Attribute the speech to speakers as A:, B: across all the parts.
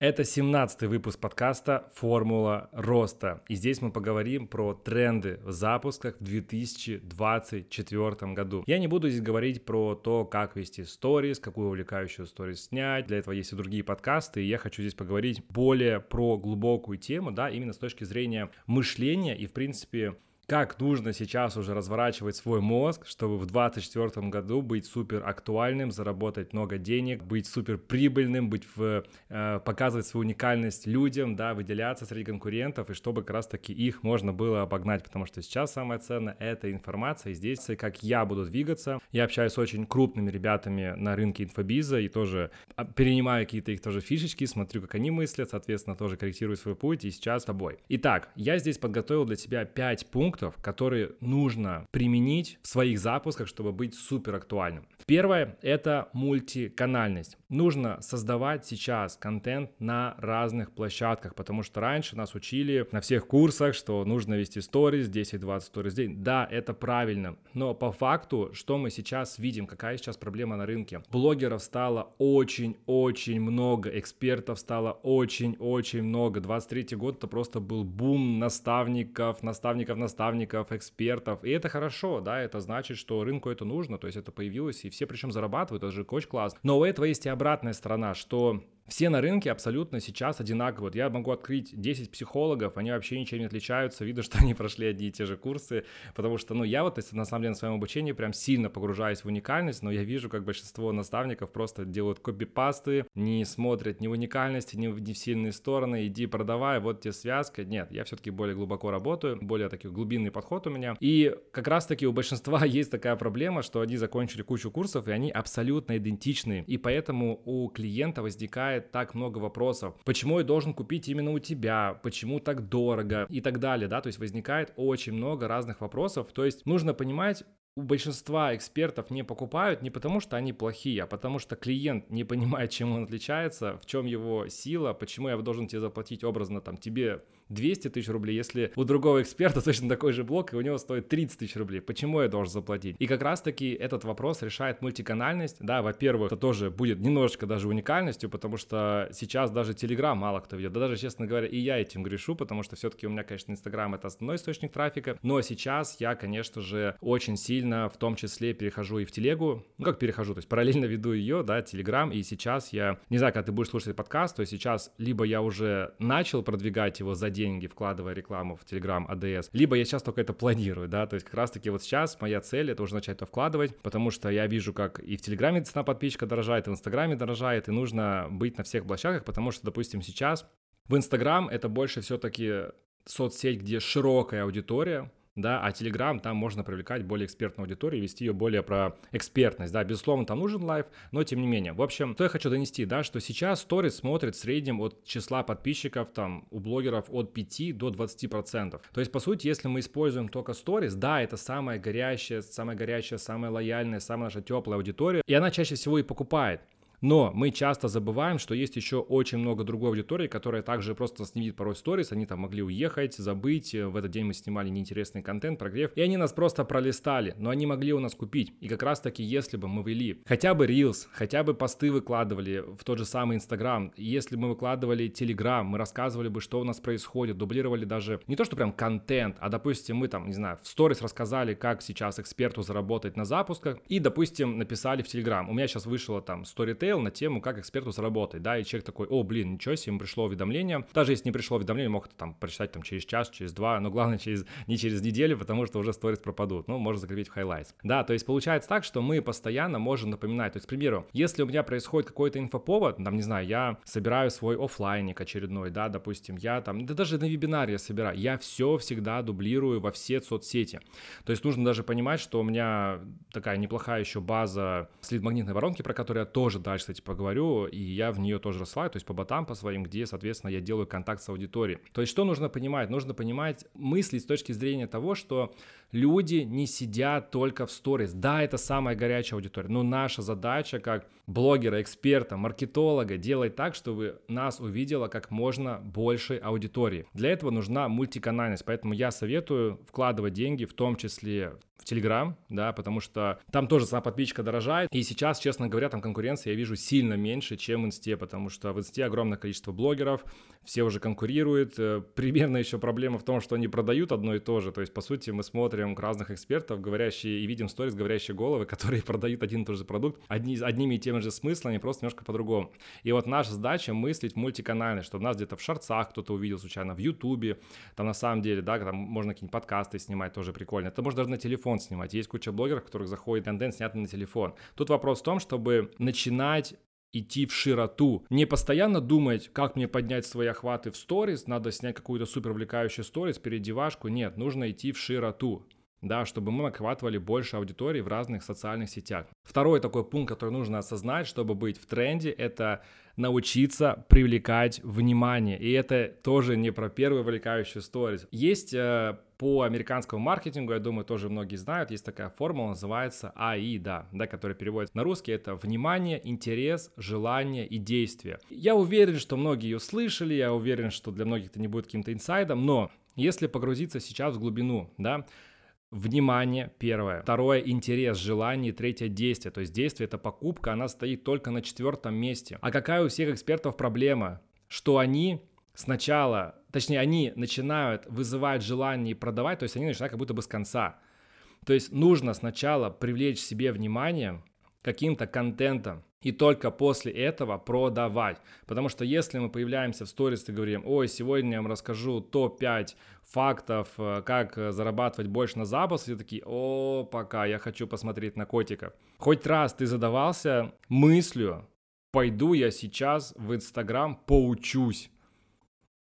A: Это 17-й выпуск подкаста «Формула роста». И здесь мы поговорим про тренды в запусках в 2024 году. Я не буду здесь говорить про то, как вести сторис, какую увлекающую сторис снять. Для этого есть и другие подкасты. И я хочу здесь поговорить более про глубокую тему, да, именно с точки зрения мышления и, в принципе, как нужно сейчас уже разворачивать свой мозг, чтобы в 2024 году быть супер актуальным, заработать много денег, быть супер прибыльным, быть в, э, показывать свою уникальность людям, да, выделяться среди конкурентов, и чтобы как раз-таки их можно было обогнать, потому что сейчас самое ценное — это информация, и здесь как я буду двигаться. Я общаюсь с очень крупными ребятами на рынке инфобиза, и тоже а, перенимаю какие-то их тоже фишечки, смотрю, как они мыслят, соответственно, тоже корректирую свой путь, и сейчас с тобой. Итак, я здесь подготовил для тебя 5 пунктов, пунктов, которые нужно применить в своих запусках, чтобы быть супер актуальным. Первое — это мультиканальность. Нужно создавать сейчас контент на разных площадках, потому что раньше нас учили на всех курсах, что нужно вести сторис, 10-20 сторис в день. Да, это правильно, но по факту, что мы сейчас видим, какая сейчас проблема на рынке? Блогеров стало очень-очень много, экспертов стало очень-очень много. 23 год это просто был бум наставников, наставников, наставников наставников, экспертов. И это хорошо, да, это значит, что рынку это нужно, то есть это появилось, и все причем зарабатывают, это же очень классно. Но у этого есть и обратная сторона, что все на рынке абсолютно сейчас одинаковые. Вот я могу открыть 10 психологов, они вообще ничем не отличаются, видно, что они прошли одни и те же курсы, потому что, ну, я вот, если на самом деле на своем обучении прям сильно погружаюсь в уникальность, но я вижу, как большинство наставников просто делают копипасты, не смотрят ни в уникальности, ни в, ни в сильные стороны, иди продавай, вот тебе связка. Нет, я все-таки более глубоко работаю, более такой глубинный подход у меня. И как раз-таки у большинства есть такая проблема, что они закончили кучу курсов, и они абсолютно идентичны, и поэтому у клиента возникает возникает так много вопросов. Почему я должен купить именно у тебя? Почему так дорого? И так далее, да, то есть возникает очень много разных вопросов. То есть нужно понимать, у большинства экспертов не покупают не потому, что они плохие, а потому что клиент не понимает, чем он отличается, в чем его сила, почему я должен тебе заплатить образно там тебе 200 тысяч рублей, если у другого эксперта точно такой же блок, и у него стоит 30 тысяч рублей. Почему я должен заплатить? И как раз-таки этот вопрос решает мультиканальность. Да, во-первых, это тоже будет немножечко даже уникальностью, потому что сейчас даже Telegram мало кто ведет. Да даже, честно говоря, и я этим грешу, потому что все-таки у меня, конечно, Instagram это основной источник трафика, но сейчас я, конечно же, очень сильно в том числе перехожу и в телегу. Ну, как перехожу, то есть параллельно веду ее, да, Telegram, и сейчас я, не знаю, когда ты будешь слушать подкаст, то сейчас либо я уже начал продвигать его за деньги, вкладывая рекламу в Telegram Ads, либо я сейчас только это планирую, да, то есть как раз-таки вот сейчас моя цель это уже начать это вкладывать, потому что я вижу, как и в Телеграме цена подписчика дорожает, и в Инстаграме дорожает, и нужно быть на всех площадках, потому что, допустим, сейчас в Инстаграм это больше все-таки соцсеть, где широкая аудитория, да, а Telegram там можно привлекать более экспертную аудиторию, вести ее более про экспертность, да, безусловно, там нужен life, но тем не менее. В общем, что я хочу донести, да, что сейчас сторис смотрит в среднем от числа подписчиков там у блогеров от 5 до 20 процентов. То есть, по сути, если мы используем только сторис, да, это самая горячая, самая горячая, самая лояльная, самая наша теплая аудитория, и она чаще всего и покупает. Но мы часто забываем, что есть еще очень много другой аудитории, которая также просто нас не видит порой сторис, они там могли уехать, забыть, в этот день мы снимали неинтересный контент, прогрев, и они нас просто пролистали, но они могли у нас купить. И как раз таки, если бы мы вели хотя бы Reels, хотя бы посты выкладывали в тот же самый Instagram, если бы мы выкладывали Telegram, мы рассказывали бы, что у нас происходит, дублировали даже не то, что прям контент, а допустим, мы там, не знаю, в сторис рассказали, как сейчас эксперту заработать на запусках, и, допустим, написали в Telegram. У меня сейчас вышло там Storytel, смотрел на тему, как эксперту заработать, да, и человек такой, о, блин, ничего себе, ему пришло уведомление. Даже если не пришло уведомление, мог это там прочитать там через час, через два, но главное через, не через неделю, потому что уже сторис пропадут, ну, можно закрепить в highlights. Да, то есть получается так, что мы постоянно можем напоминать, то есть, к примеру, если у меня происходит какой-то инфоповод, там, не знаю, я собираю свой офлайник очередной, да, допустим, я там, да даже на вебинаре я собираю, я все всегда дублирую во все соцсети. То есть нужно даже понимать, что у меня такая неплохая еще база слит-магнитной воронки, про которую я тоже дальше кстати, поговорю, и я в нее тоже рассылаю, то есть по ботам по своим, где, соответственно, я делаю контакт с аудиторией. То есть что нужно понимать? Нужно понимать мысли с точки зрения того, что люди не сидят только в сторис. Да, это самая горячая аудитория, но наша задача как блогера, эксперта, маркетолога делать так, чтобы нас увидело как можно большей аудитории. Для этого нужна мультиканальность, поэтому я советую вкладывать деньги в том числе в Телеграм, да, потому что там тоже сама подписчика дорожает. И сейчас, честно говоря, там конкуренция я вижу сильно меньше, чем в Инсте, потому что в Инсте огромное количество блогеров, все уже конкурируют. Э, примерно еще проблема в том, что они продают одно и то же. То есть, по сути, мы смотрим разных экспертов, говорящие, и видим сторис, говорящие головы, которые продают один и тот же продукт одни, одними и теми же смыслами, просто немножко по-другому. И вот наша задача мыслить мультиканально, чтобы нас где-то в шарцах кто-то увидел случайно, в Ютубе, там на самом деле, да, там можно какие-нибудь подкасты снимать, тоже прикольно. Это можно даже на телефон снимать. Есть куча блогеров, которых заходит контент, снятый на телефон. Тут вопрос в том, чтобы начинать идти в широту. Не постоянно думать, как мне поднять свои охваты в сторис, надо снять какую-то супер увлекающую сторис, передевашку. Нет, нужно идти в широту да, чтобы мы охватывали больше аудитории в разных социальных сетях. Второй такой пункт, который нужно осознать, чтобы быть в тренде, это научиться привлекать внимание. И это тоже не про первую увлекающую сторис. Есть э, по американскому маркетингу, я думаю, тоже многие знают, есть такая формула, называется АИДа, да, которая переводится на русский, это внимание, интерес, желание и действие. Я уверен, что многие ее слышали, я уверен, что для многих это не будет каким-то инсайдом, но если погрузиться сейчас в глубину, да, Внимание, первое. Второе, интерес, желание. Третье, действие. То есть действие – это покупка, она стоит только на четвертом месте. А какая у всех экспертов проблема? Что они сначала, точнее, они начинают вызывать желание продавать, то есть они начинают как будто бы с конца. То есть нужно сначала привлечь себе внимание каким-то контентом, и только после этого продавать. Потому что если мы появляемся в сторис и говорим, ой, сегодня я вам расскажу топ-5 фактов, э, как зарабатывать больше на запуск, все такие, о, пока, я хочу посмотреть на котиков. Хоть раз ты задавался мыслью, пойду я сейчас в Инстаграм поучусь.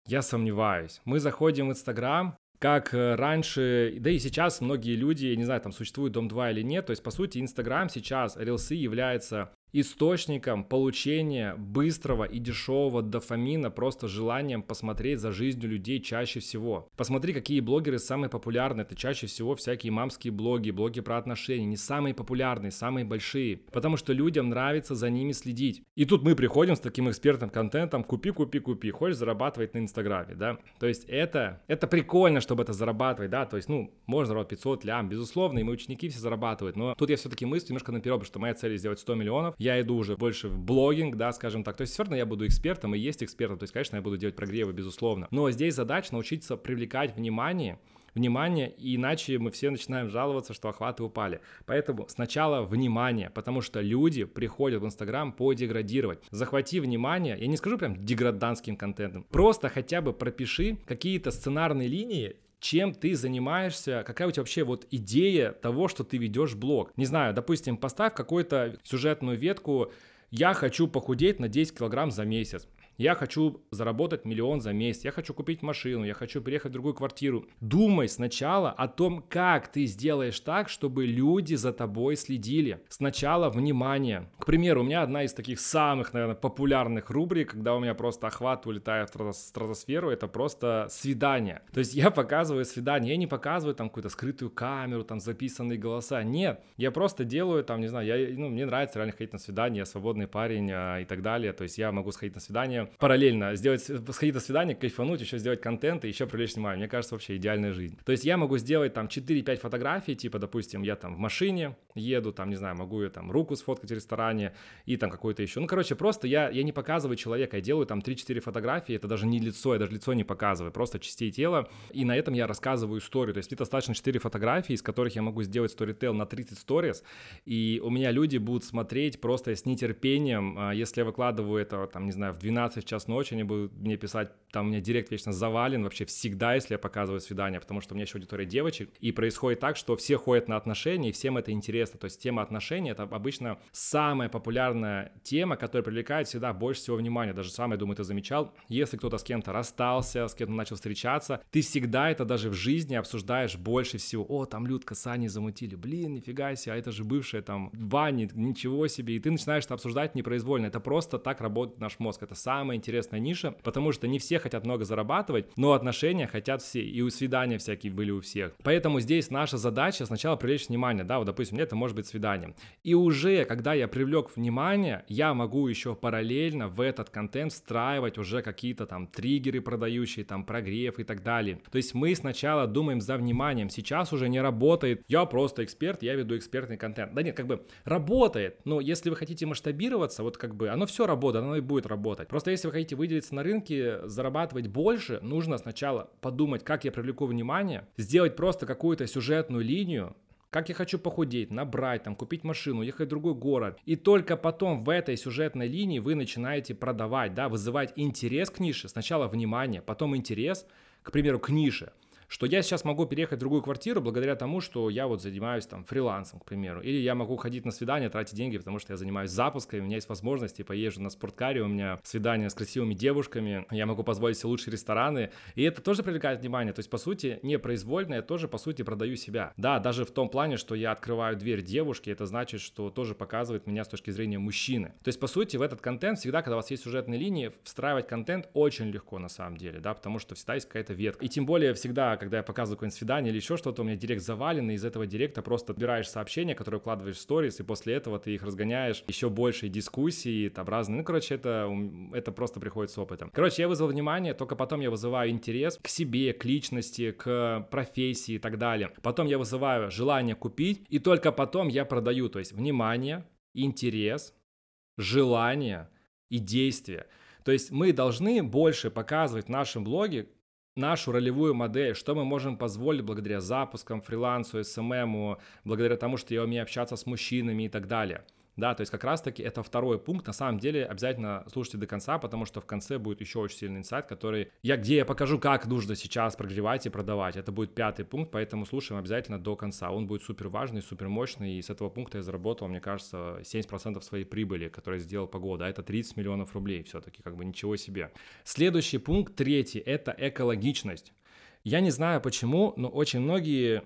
A: Я сомневаюсь. Мы заходим в Инстаграм, как э, раньше, да и сейчас многие люди, не знаю, там существует Дом 2 или нет, то есть, по сути, Инстаграм сейчас, рилсы является источником получения быстрого и дешевого дофамина, просто желанием посмотреть за жизнью людей чаще всего. Посмотри, какие блогеры самые популярные. Это чаще всего всякие мамские блоги, блоги про отношения. Не самые популярные, самые большие. Потому что людям нравится за ними следить. И тут мы приходим с таким экспертным контентом. Купи, купи, купи. Хочешь зарабатывать на Инстаграме, да? То есть это, это прикольно, чтобы это зарабатывать, да? То есть, ну, можно зарабатывать 500 лям, безусловно, и мои ученики все зарабатывают. Но тут я все-таки мыслю немножко наперед, что моя цель сделать 100 миллионов я иду уже больше в блогинг, да, скажем так. То есть все равно я буду экспертом и есть экспертом. То есть, конечно, я буду делать прогревы, безусловно. Но здесь задача научиться привлекать внимание, внимание, иначе мы все начинаем жаловаться, что охваты упали. Поэтому сначала внимание, потому что люди приходят в Инстаграм подеградировать. Захвати внимание, я не скажу прям деграданским контентом, просто хотя бы пропиши какие-то сценарные линии, чем ты занимаешься, какая у тебя вообще вот идея того, что ты ведешь блог. Не знаю, допустим, поставь какую-то сюжетную ветку, я хочу похудеть на 10 килограмм за месяц. Я хочу заработать миллион за месяц, я хочу купить машину, я хочу переехать в другую квартиру. Думай сначала о том, как ты сделаешь так, чтобы люди за тобой следили. Сначала внимание. К примеру, у меня одна из таких самых, наверное, популярных рубрик, когда у меня просто охват улетает в стратосферу, это просто свидание. То есть я показываю свидание, я не показываю там какую-то скрытую камеру, там записанные голоса. Нет, я просто делаю там, не знаю, я, ну, мне нравится реально ходить на свидание, я свободный парень а, и так далее. То есть я могу сходить на свидание параллельно сделать, сходить на свидание, кайфануть, еще сделать контент и еще привлечь внимание. Мне кажется, вообще идеальная жизнь. То есть я могу сделать там 4-5 фотографий, типа, допустим, я там в машине еду, там, не знаю, могу я там руку сфоткать в ресторане и там какой-то еще. Ну, короче, просто я, я не показываю человека, я делаю там 3-4 фотографии, это даже не лицо, я даже лицо не показываю, просто частей тела, и на этом я рассказываю историю. То есть мне достаточно 4 фотографии, из которых я могу сделать сторител на 30 сторис, и у меня люди будут смотреть просто с нетерпением, а, если я выкладываю это, там, не знаю, в 12 в час ночи, они будут мне писать, там у меня директ вечно завален вообще всегда, если я показываю свидание, потому что у меня еще аудитория девочек, и происходит так, что все ходят на отношения, и всем это интересно, то есть тема отношений — это обычно самая популярная тема, которая привлекает всегда больше всего внимания, даже сам, я думаю, ты замечал, если кто-то с кем-то расстался, с кем-то начал встречаться, ты всегда это даже в жизни обсуждаешь больше всего, о, там Людка с Аней замутили, блин, нифига себе, а это же бывшая там Ваня, ничего себе, и ты начинаешь это обсуждать непроизвольно, это просто так работает наш мозг, это самое самая интересная ниша, потому что не все хотят много зарабатывать, но отношения хотят все, и у свидания всякие были у всех. Поэтому здесь наша задача сначала привлечь внимание, да, вот, допустим, это может быть свидание. И уже, когда я привлек внимание, я могу еще параллельно в этот контент встраивать уже какие-то там триггеры продающие, там прогрев и так далее. То есть мы сначала думаем за вниманием, сейчас уже не работает, я просто эксперт, я веду экспертный контент. Да нет, как бы работает, но если вы хотите масштабироваться, вот как бы оно все работает, оно и будет работать. Просто если вы хотите выделиться на рынке, зарабатывать больше, нужно сначала подумать, как я привлеку внимание, сделать просто какую-то сюжетную линию, как я хочу похудеть, набрать, там, купить машину, ехать в другой город. И только потом в этой сюжетной линии вы начинаете продавать, да, вызывать интерес к нише. Сначала внимание, потом интерес, к примеру, к нише что я сейчас могу переехать в другую квартиру благодаря тому, что я вот занимаюсь там фрилансом, к примеру, или я могу ходить на свидание, тратить деньги, потому что я занимаюсь запусками, у меня есть возможности, поезжу на спорткаре, у меня свидания с красивыми девушками, я могу позволить себе лучшие рестораны, и это тоже привлекает внимание, то есть, по сути, непроизвольно я тоже, по сути, продаю себя. Да, даже в том плане, что я открываю дверь девушке, это значит, что тоже показывает меня с точки зрения мужчины. То есть, по сути, в этот контент всегда, когда у вас есть сюжетные линии, встраивать контент очень легко на самом деле, да, потому что всегда есть какая-то ветка. И тем более всегда когда я показываю какое-нибудь свидание или еще что-то, у меня директ завален, и из этого директа просто отбираешь сообщения, которые укладываешь в сторис, и после этого ты их разгоняешь, еще больше дискуссий, там разные. Ну, короче, это, это просто приходит с опытом. Короче, я вызвал внимание, только потом я вызываю интерес к себе, к личности, к профессии и так далее. Потом я вызываю желание купить, и только потом я продаю, то есть внимание, интерес, желание и действие. То есть мы должны больше показывать в нашем блоге нашу ролевую модель, что мы можем позволить благодаря запускам, фрилансу, СММу, благодаря тому, что я умею общаться с мужчинами и так далее – да, то есть как раз-таки это второй пункт. На самом деле обязательно слушайте до конца, потому что в конце будет еще очень сильный инсайт, который я, где я покажу, как нужно сейчас прогревать и продавать. Это будет пятый пункт, поэтому слушаем обязательно до конца. Он будет супер важный, супер мощный, и с этого пункта я заработал, мне кажется, 70% своей прибыли, которую я сделал по году. А это 30 миллионов рублей все-таки, как бы ничего себе. Следующий пункт, третий, это экологичность. Я не знаю почему, но очень многие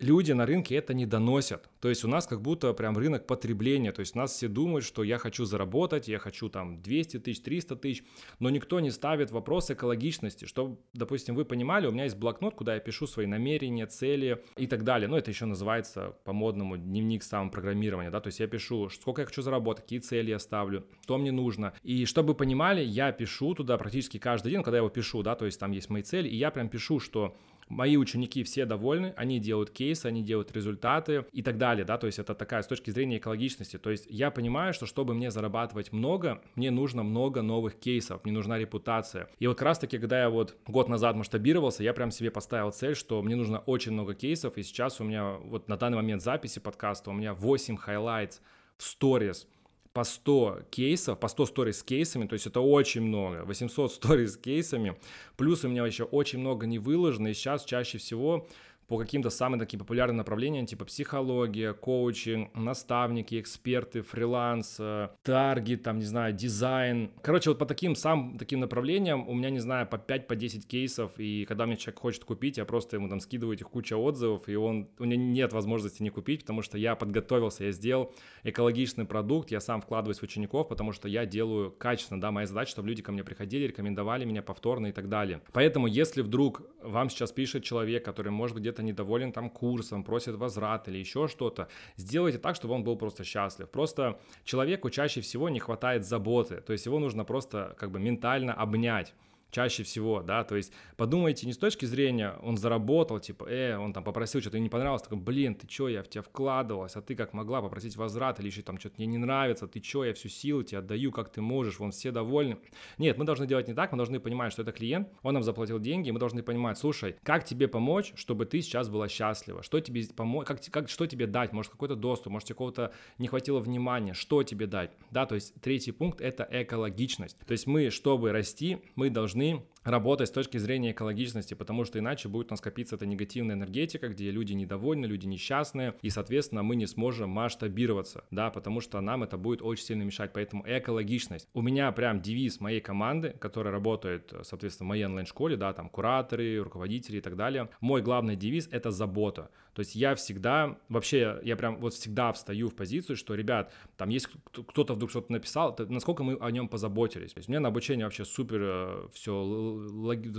A: люди на рынке это не доносят. То есть у нас как будто прям рынок потребления. То есть нас все думают, что я хочу заработать, я хочу там 200 тысяч, 300 тысяч, но никто не ставит вопрос экологичности. Что, допустим, вы понимали, у меня есть блокнот, куда я пишу свои намерения, цели и так далее. Ну, это еще называется по-модному дневник самопрограммирования, да, то есть я пишу, сколько я хочу заработать, какие цели я ставлю, что мне нужно. И чтобы вы понимали, я пишу туда практически каждый день, когда я его пишу, да, то есть там есть мои цели, и я прям пишу, что мои ученики все довольны, они делают кейсы, они делают результаты и так далее, да, то есть это такая с точки зрения экологичности, то есть я понимаю, что чтобы мне зарабатывать много, мне нужно много новых кейсов, мне нужна репутация. И вот как раз таки, когда я вот год назад масштабировался, я прям себе поставил цель, что мне нужно очень много кейсов, и сейчас у меня вот на данный момент записи подкаста у меня 8 highlights в сторис, по 100 кейсов, по 100 сториз с кейсами, то есть это очень много, 800 сториз с кейсами, плюс у меня еще очень много не выложено, и сейчас чаще всего по каким-то самым таким популярным направлениям, типа психология, коучинг, наставники, эксперты, фриланс, э, таргет, там, не знаю, дизайн. Короче, вот по таким самым таким направлениям у меня, не знаю, по 5-10 по 10 кейсов, и когда мне человек хочет купить, я просто ему там скидываю этих куча отзывов, и он, у меня нет возможности не купить, потому что я подготовился, я сделал экологичный продукт, я сам вкладываюсь в учеников, потому что я делаю качественно, да, моя задача, чтобы люди ко мне приходили, рекомендовали меня повторно и так далее. Поэтому, если вдруг вам сейчас пишет человек, который, может где-то где-то недоволен там курсом, просит возврат или еще что-то, сделайте так, чтобы он был просто счастлив. Просто человеку чаще всего не хватает заботы, то есть его нужно просто как бы ментально обнять чаще всего, да, то есть подумайте не с точки зрения, он заработал, типа, э, он там попросил, что-то не понравилось, такой, блин, ты чё, я в тебя вкладывалась, а ты как могла попросить возврат или еще там что-то мне не нравится, ты чё, я всю силу тебе отдаю, как ты можешь, вон все довольны. Нет, мы должны делать не так, мы должны понимать, что это клиент, он нам заплатил деньги, мы должны понимать, слушай, как тебе помочь, чтобы ты сейчас была счастлива, что тебе помочь, как, как, что тебе дать, может какой-то доступ, может тебе кого-то не хватило внимания, что тебе дать, да, то есть третий пункт это экологичность, то есть мы, чтобы расти, мы должны должны работать с точки зрения экологичности, потому что иначе будет у нас копиться эта негативная энергетика, где люди недовольны, люди несчастные, и, соответственно, мы не сможем масштабироваться, да, потому что нам это будет очень сильно мешать, поэтому экологичность. У меня прям девиз моей команды, которая работает, соответственно, в моей онлайн-школе, да, там кураторы, руководители и так далее. Мой главный девиз — это забота. То есть я всегда, вообще, я прям вот всегда встаю в позицию, что, ребят, там есть кто-то вдруг что-то написал, насколько мы о нем позаботились. То есть у меня на обучение вообще супер э, все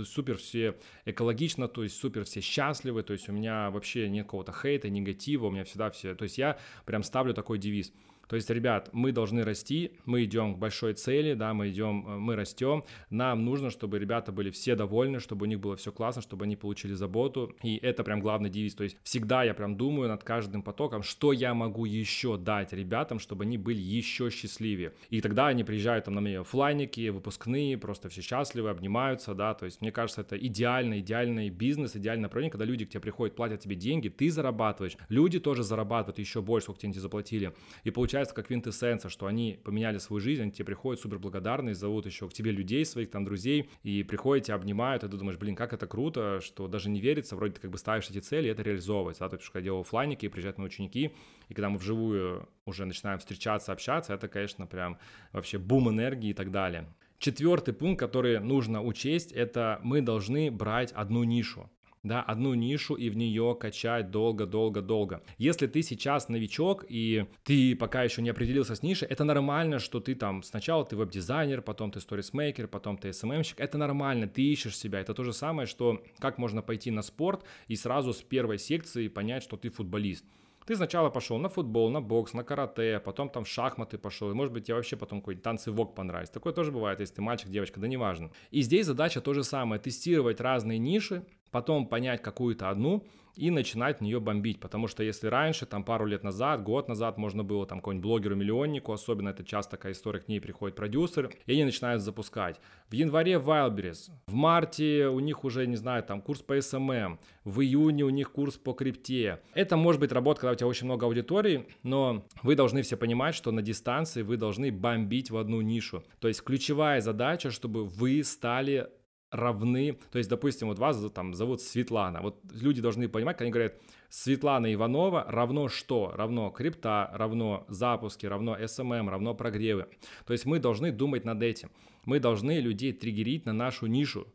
A: супер все экологично, то есть супер все счастливы, то есть у меня вообще нет какого-то хейта, негатива, у меня всегда все, то есть я прям ставлю такой девиз – то есть, ребят, мы должны расти, мы идем к большой цели, да, мы идем, э, мы растем. Нам нужно, чтобы ребята были все довольны, чтобы у них было все классно, чтобы они получили заботу. И это прям главный девиз. То есть всегда я прям думаю над каждым потоком, что я могу еще дать ребятам, чтобы они были еще счастливее. И тогда они приезжают там на мои оффлайники, выпускные, просто все счастливы, обнимаются, да. То есть мне кажется, это идеальный, идеальный бизнес, идеальное направление, когда люди к тебе приходят, платят тебе деньги, ты зарабатываешь, люди тоже зарабатывают еще больше, сколько тебе заплатили. И получается получается как квинтэссенция, что они поменяли свою жизнь, они тебе приходят супер благодарные, зовут еще к тебе людей своих, там, друзей, и приходят, тебя обнимают, и ты думаешь, блин, как это круто, что даже не верится, вроде ты как бы ставишь эти цели, и это реализовывается, да, то есть, когда я делал оффлайники, приезжают мои ученики, и когда мы вживую уже начинаем встречаться, общаться, это, конечно, прям вообще бум энергии и так далее. Четвертый пункт, который нужно учесть, это мы должны брать одну нишу да, одну нишу и в нее качать долго-долго-долго. Если ты сейчас новичок и ты пока еще не определился с нишей, это нормально, что ты там сначала ты веб-дизайнер, потом ты сторисмейкер, потом ты SMM-щик, это нормально, ты ищешь себя. Это то же самое, что как можно пойти на спорт и сразу с первой секции понять, что ты футболист. Ты сначала пошел на футбол, на бокс, на карате, потом там в шахматы пошел, и может быть тебе вообще потом какой-нибудь танцы вок понравится. Такое тоже бывает, если ты мальчик, девочка, да неважно. И здесь задача то же самое, тестировать разные ниши, потом понять какую-то одну и начинать в нее бомбить, потому что если раньше, там пару лет назад, год назад можно было там какому-нибудь блогеру-миллионнику, особенно это часто такая история, к ней приходит продюсер, и они начинают запускать. В январе Wildberries, в марте у них уже, не знаю, там курс по SMM, в июне у них курс по крипте. Это может быть работа, когда у тебя очень много аудитории, но вы должны все понимать, что на дистанции вы должны бомбить в одну нишу. То есть ключевая задача, чтобы вы стали равны, то есть, допустим, вот вас там зовут Светлана, вот люди должны понимать, когда они говорят Светлана Иванова равно что? Равно крипта, равно запуски, равно SMM, равно прогревы. То есть мы должны думать над этим. Мы должны людей триггерить на нашу нишу,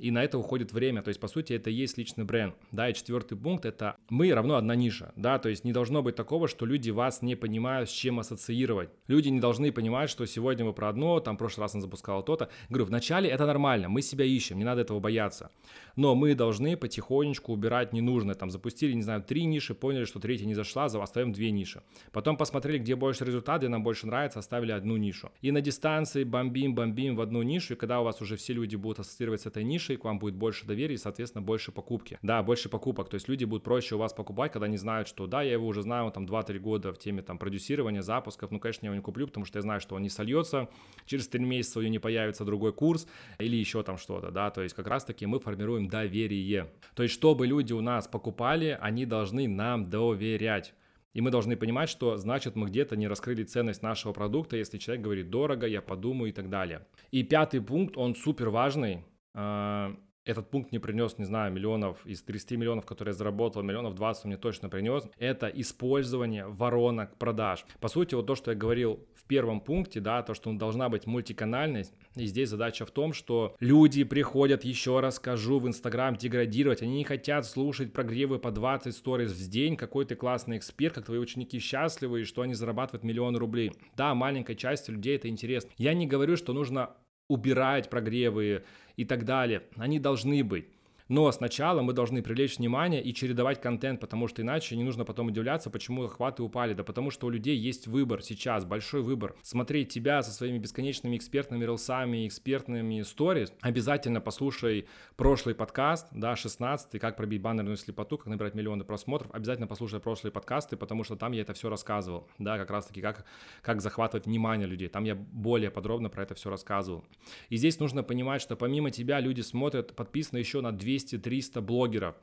A: и на это уходит время. То есть, по сути, это и есть личный бренд. Да, и четвертый пункт — это мы равно одна ниша, да, то есть не должно быть такого, что люди вас не понимают, с чем ассоциировать. Люди не должны понимать, что сегодня вы про одно, там, в прошлый раз он запускал то-то. Говорю, вначале это нормально, мы себя ищем, не надо этого бояться. Но мы должны потихонечку убирать ненужное. Там запустили, не знаю, три ниши, поняли, что третья не зашла, оставим две ниши. Потом посмотрели, где больше результат, где нам больше нравится, оставили одну нишу. И на дистанции бомбим, бомбим в одну нишу, и когда у вас уже все люди будут ассоциировать с этой нишей, нишей, к вам будет больше доверия и, соответственно, больше покупки. Да, больше покупок, то есть люди будут проще у вас покупать, когда они знают, что да, я его уже знаю, там 2-3 года в теме там продюсирования, запусков, ну, конечно, я его не куплю, потому что я знаю, что он не сольется, через 3 месяца у него не появится другой курс или еще там что-то, да, то есть как раз-таки мы формируем доверие. То есть, чтобы люди у нас покупали, они должны нам доверять. И мы должны понимать, что значит мы где-то не раскрыли ценность нашего продукта, если человек говорит дорого, я подумаю и так далее. И пятый пункт, он супер важный, этот пункт не принес, не знаю, миллионов, из 30 миллионов, которые я заработал, миллионов 20 мне точно принес, это использование воронок продаж. По сути, вот то, что я говорил в первом пункте, да, то, что должна быть мультиканальность, и здесь задача в том, что люди приходят, еще раз скажу, в Инстаграм деградировать, они не хотят слушать прогревы по 20 сториз в день, какой ты классный эксперт, как твои ученики счастливы, и что они зарабатывают миллион рублей. Да, маленькой части людей это интересно. Я не говорю, что нужно убирать прогревы и так далее. Они должны быть. Но сначала мы должны привлечь внимание и чередовать контент, потому что иначе не нужно потом удивляться, почему охваты упали. Да потому что у людей есть выбор сейчас, большой выбор. Смотреть тебя со своими бесконечными экспертными рилсами, экспертными сторис. Обязательно послушай прошлый подкаст, да, 16 как пробить баннерную слепоту, как набирать миллионы просмотров. Обязательно послушай прошлые подкасты, потому что там я это все рассказывал, да, как раз таки как, как захватывать внимание людей. Там я более подробно про это все рассказывал. И здесь нужно понимать, что помимо тебя люди смотрят, подписаны еще на 200 200-300 блогеров.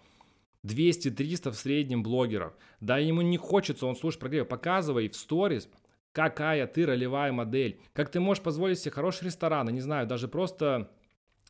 A: 200-300 в среднем блогеров. Да ему не хочется, он слушает прогрев. Показывай в сторис, какая ты ролевая модель. Как ты можешь позволить себе хороший ресторан, не знаю, даже просто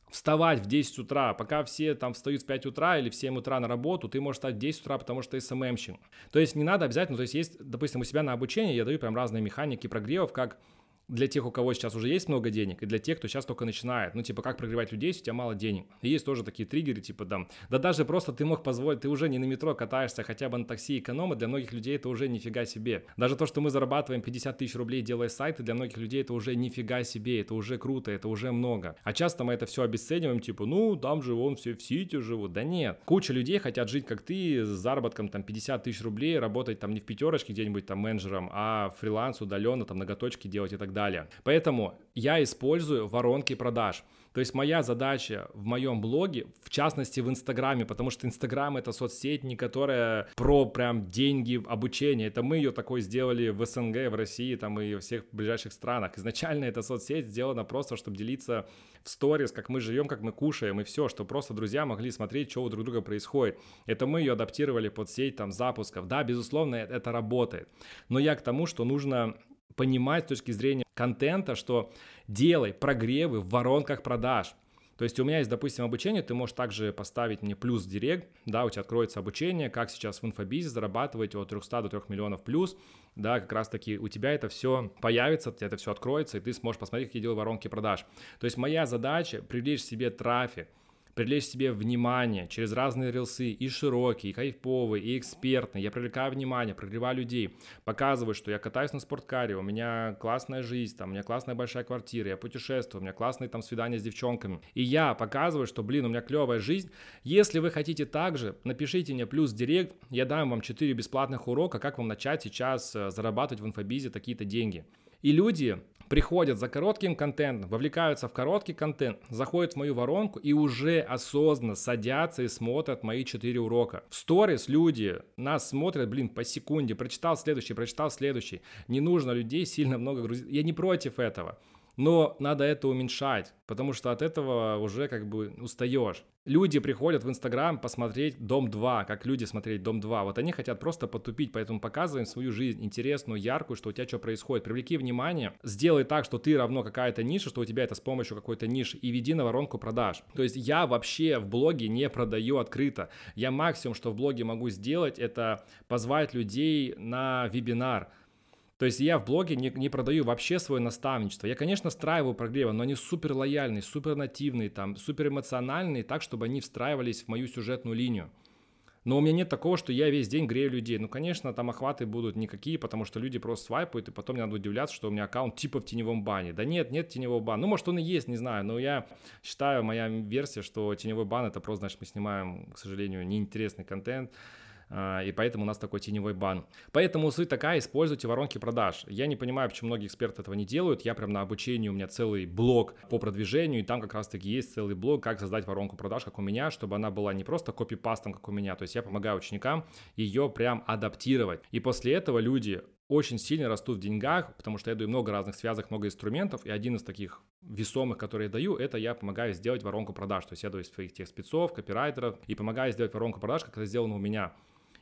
A: вставать в 10 утра, пока все там встают в 5 утра или в 7 утра на работу, ты можешь встать в 10 утра, потому что ты СММщик. То есть не надо обязательно, то есть есть, допустим, у себя на обучение я даю прям разные механики прогревов, как для тех, у кого сейчас уже есть много денег, и для тех, кто сейчас только начинает. Ну, типа, как прогревать людей, если у тебя мало денег. И есть тоже такие триггеры, типа, там, да даже просто ты мог позволить, ты уже не на метро катаешься, хотя бы на такси эконома, для многих людей это уже нифига себе. Даже то, что мы зарабатываем 50 тысяч рублей, делая сайты, для многих людей это уже нифига себе, это уже круто, это уже много. А часто мы это все обесцениваем, типа, ну, там же вон все в Сити живут. Да нет. Куча людей хотят жить, как ты, с заработком там 50 тысяч рублей, работать там не в пятерочке где-нибудь там менеджером, а фриланс удаленно, там ноготочки делать и так далее. Поэтому Поэтому я использую воронки продаж. То есть моя задача в моем блоге, в частности в Инстаграме, потому что Инстаграм это соцсеть, не которая про прям деньги, обучение. Это мы ее такой сделали в СНГ, в России там и во всех ближайших странах. Изначально эта соцсеть сделана просто, чтобы делиться в сторис, как мы живем, как мы кушаем и все, что просто друзья могли смотреть, что у друг друга происходит. Это мы ее адаптировали под сеть там запусков. Да, безусловно, это работает. Но я к тому, что нужно понимать с точки зрения контента, что делай прогревы в воронках продаж. То есть у меня есть, допустим, обучение, ты можешь также поставить мне плюс в директ, да, у тебя откроется обучение, как сейчас в инфобизе зарабатывать от 300 до 3 миллионов плюс, да, как раз таки у тебя это все появится, это все откроется, и ты сможешь посмотреть, какие делаю воронки продаж. То есть моя задача привлечь себе трафик, привлечь себе внимание через разные рилсы, и широкие, и кайфовые, и экспертные. Я привлекаю внимание, прогреваю людей, показываю, что я катаюсь на спорткаре, у меня классная жизнь, там, у меня классная большая квартира, я путешествую, у меня классные там свидания с девчонками. И я показываю, что, блин, у меня клевая жизнь. Если вы хотите так же, напишите мне плюс директ, я дам вам 4 бесплатных урока, как вам начать сейчас э, зарабатывать в инфобизе такие-то деньги. И люди приходят за коротким контентом, вовлекаются в короткий контент, заходят в мою воронку и уже осознанно садятся и смотрят мои 4 урока. В сторис люди нас смотрят, блин, по секунде, прочитал следующий, прочитал следующий. Не нужно людей сильно много грузить. Я не против этого. Но надо это уменьшать, потому что от этого уже как бы устаешь. Люди приходят в Инстаграм посмотреть Дом 2, как люди смотреть Дом 2. Вот они хотят просто потупить, поэтому показываем свою жизнь интересную, яркую, что у тебя что происходит. Привлеки внимание, сделай так, что ты равно какая-то ниша, что у тебя это с помощью какой-то ниши, и веди на воронку продаж. То есть я вообще в блоге не продаю открыто. Я максимум, что в блоге могу сделать, это позвать людей на вебинар, то есть я в блоге не, не продаю вообще свое наставничество. Я, конечно, встраиваю прогревы, но они супер лояльные, супер нативные, там, супер эмоциональные, так, чтобы они встраивались в мою сюжетную линию. Но у меня нет такого, что я весь день грею людей. Ну, конечно, там охваты будут никакие, потому что люди просто свайпают, и потом мне надо удивляться, что у меня аккаунт типа в теневом бане. Да нет, нет теневого бана. Ну, может, он и есть, не знаю. Но я считаю, моя версия, что теневой бан это просто, значит, мы снимаем, к сожалению, неинтересный контент, и поэтому у нас такой теневой бан. Поэтому суть такая, используйте воронки продаж. Я не понимаю, почему многие эксперты этого не делают. Я прям на обучении, у меня целый блок по продвижению, и там как раз-таки есть целый блок, как создать воронку продаж, как у меня, чтобы она была не просто копипастом, как у меня. То есть я помогаю ученикам ее прям адаптировать. И после этого люди очень сильно растут в деньгах, потому что я даю много разных связок, много инструментов, и один из таких весомых, которые я даю, это я помогаю сделать воронку продаж. То есть я даю своих тех спецов, копирайтеров и помогаю сделать воронку продаж, как это сделано у меня.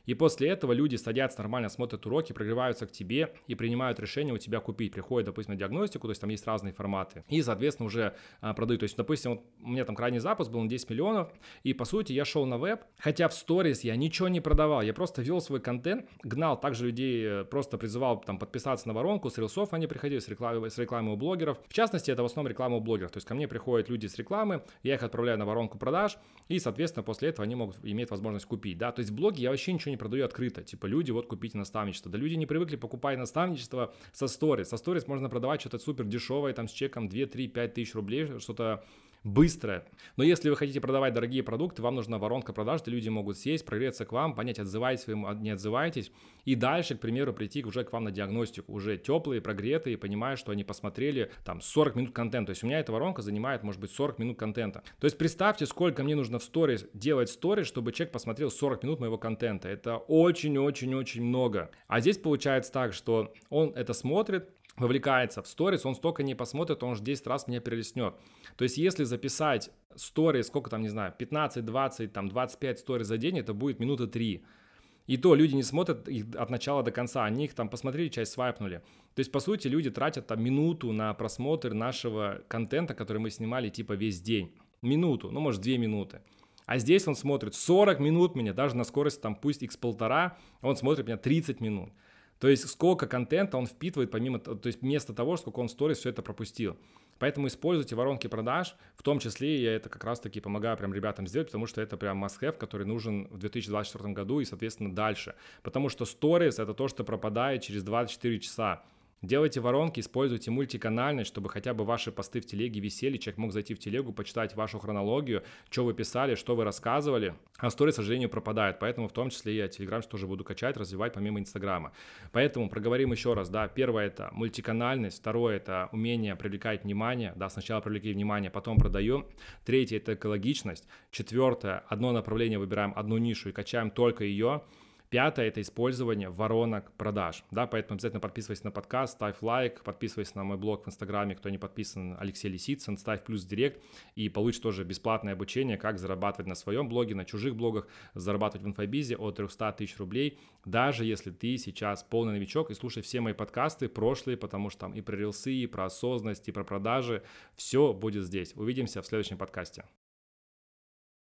A: И после этого люди садятся нормально, смотрят уроки, прогреваются к тебе и принимают решение у тебя купить. Приходят, допустим, на диагностику, то есть там есть разные форматы. И, соответственно, уже а, продают. То есть, допустим, вот у меня там крайний запуск был на 10 миллионов, и, по сути, я шел на веб, хотя в сторис я ничего не продавал, я просто вел свой контент, гнал также людей, э, просто призывал там подписаться на воронку, с рилсов они приходили, с рекламы, с рекламы у блогеров. В частности, это в основном реклама у блогеров. То есть ко мне приходят люди с рекламы, я их отправляю на воронку продаж, и, соответственно, после этого они могут иметь возможность купить. Да? То есть в блоге я вообще ничего не продаю открыто. Типа, люди, вот купите наставничество. Да люди не привыкли покупать наставничество со сторис. Со сторис можно продавать что-то супер дешевое, там с чеком 2, 3, 5 тысяч рублей, что-то быстрое. Но если вы хотите продавать дорогие продукты, вам нужна воронка продаж, где люди могут сесть, прогреться к вам, понять, отзываетесь вы, не отзываетесь, и дальше, к примеру, прийти уже к вам на диагностику, уже теплые, прогретые, понимая, что они посмотрели там 40 минут контента. То есть у меня эта воронка занимает, может быть, 40 минут контента. То есть представьте, сколько мне нужно в сторис делать сторис, чтобы человек посмотрел 40 минут моего контента. Это очень-очень-очень много. А здесь получается так, что он это смотрит, вовлекается в сторис, он столько не посмотрит, он же 10 раз меня перелистнет. То есть если записать сторис, сколько там, не знаю, 15, 20, там 25 сторис за день, это будет минуты 3. И то люди не смотрят их от начала до конца, они их там посмотрели, часть свайпнули. То есть, по сути, люди тратят там минуту на просмотр нашего контента, который мы снимали типа весь день. минуту, ну, может, 2 минуты. А здесь он смотрит 40 минут меня, даже на скорости там пусть x1,5, он смотрит меня 30 минут. То есть сколько контента он впитывает помимо, то есть вместо того, сколько он в сторис все это пропустил. Поэтому используйте воронки продаж, в том числе я это как раз-таки помогаю прям ребятам сделать, потому что это прям must-have, который нужен в 2024 году и, соответственно, дальше. Потому что сторис — это то, что пропадает через 24 часа. Делайте воронки, используйте мультиканальность, чтобы хотя бы ваши посты в телеге висели, человек мог зайти в телегу, почитать вашу хронологию, что вы писали, что вы рассказывали, а сторис, к сожалению, пропадает, поэтому в том числе я Телеграм тоже буду качать, развивать помимо Инстаграма. Поэтому проговорим еще раз, да, первое это мультиканальность, второе это умение привлекать внимание, да, сначала привлекли внимание, потом продаем, третье это экологичность, четвертое, одно направление выбираем, одну нишу и качаем только ее, Пятое – это использование воронок продаж, да, поэтому обязательно подписывайся на подкаст, ставь лайк, подписывайся на мой блог в Инстаграме, кто не подписан, Алексей Лисицын, ставь плюс директ и получишь тоже бесплатное обучение, как зарабатывать на своем блоге, на чужих блогах, зарабатывать в инфобизе от 300 тысяч рублей, даже если ты сейчас полный новичок и слушай все мои подкасты прошлые, потому что там и про рилсы, и про осознанность, и про продажи, все будет здесь. Увидимся в следующем подкасте.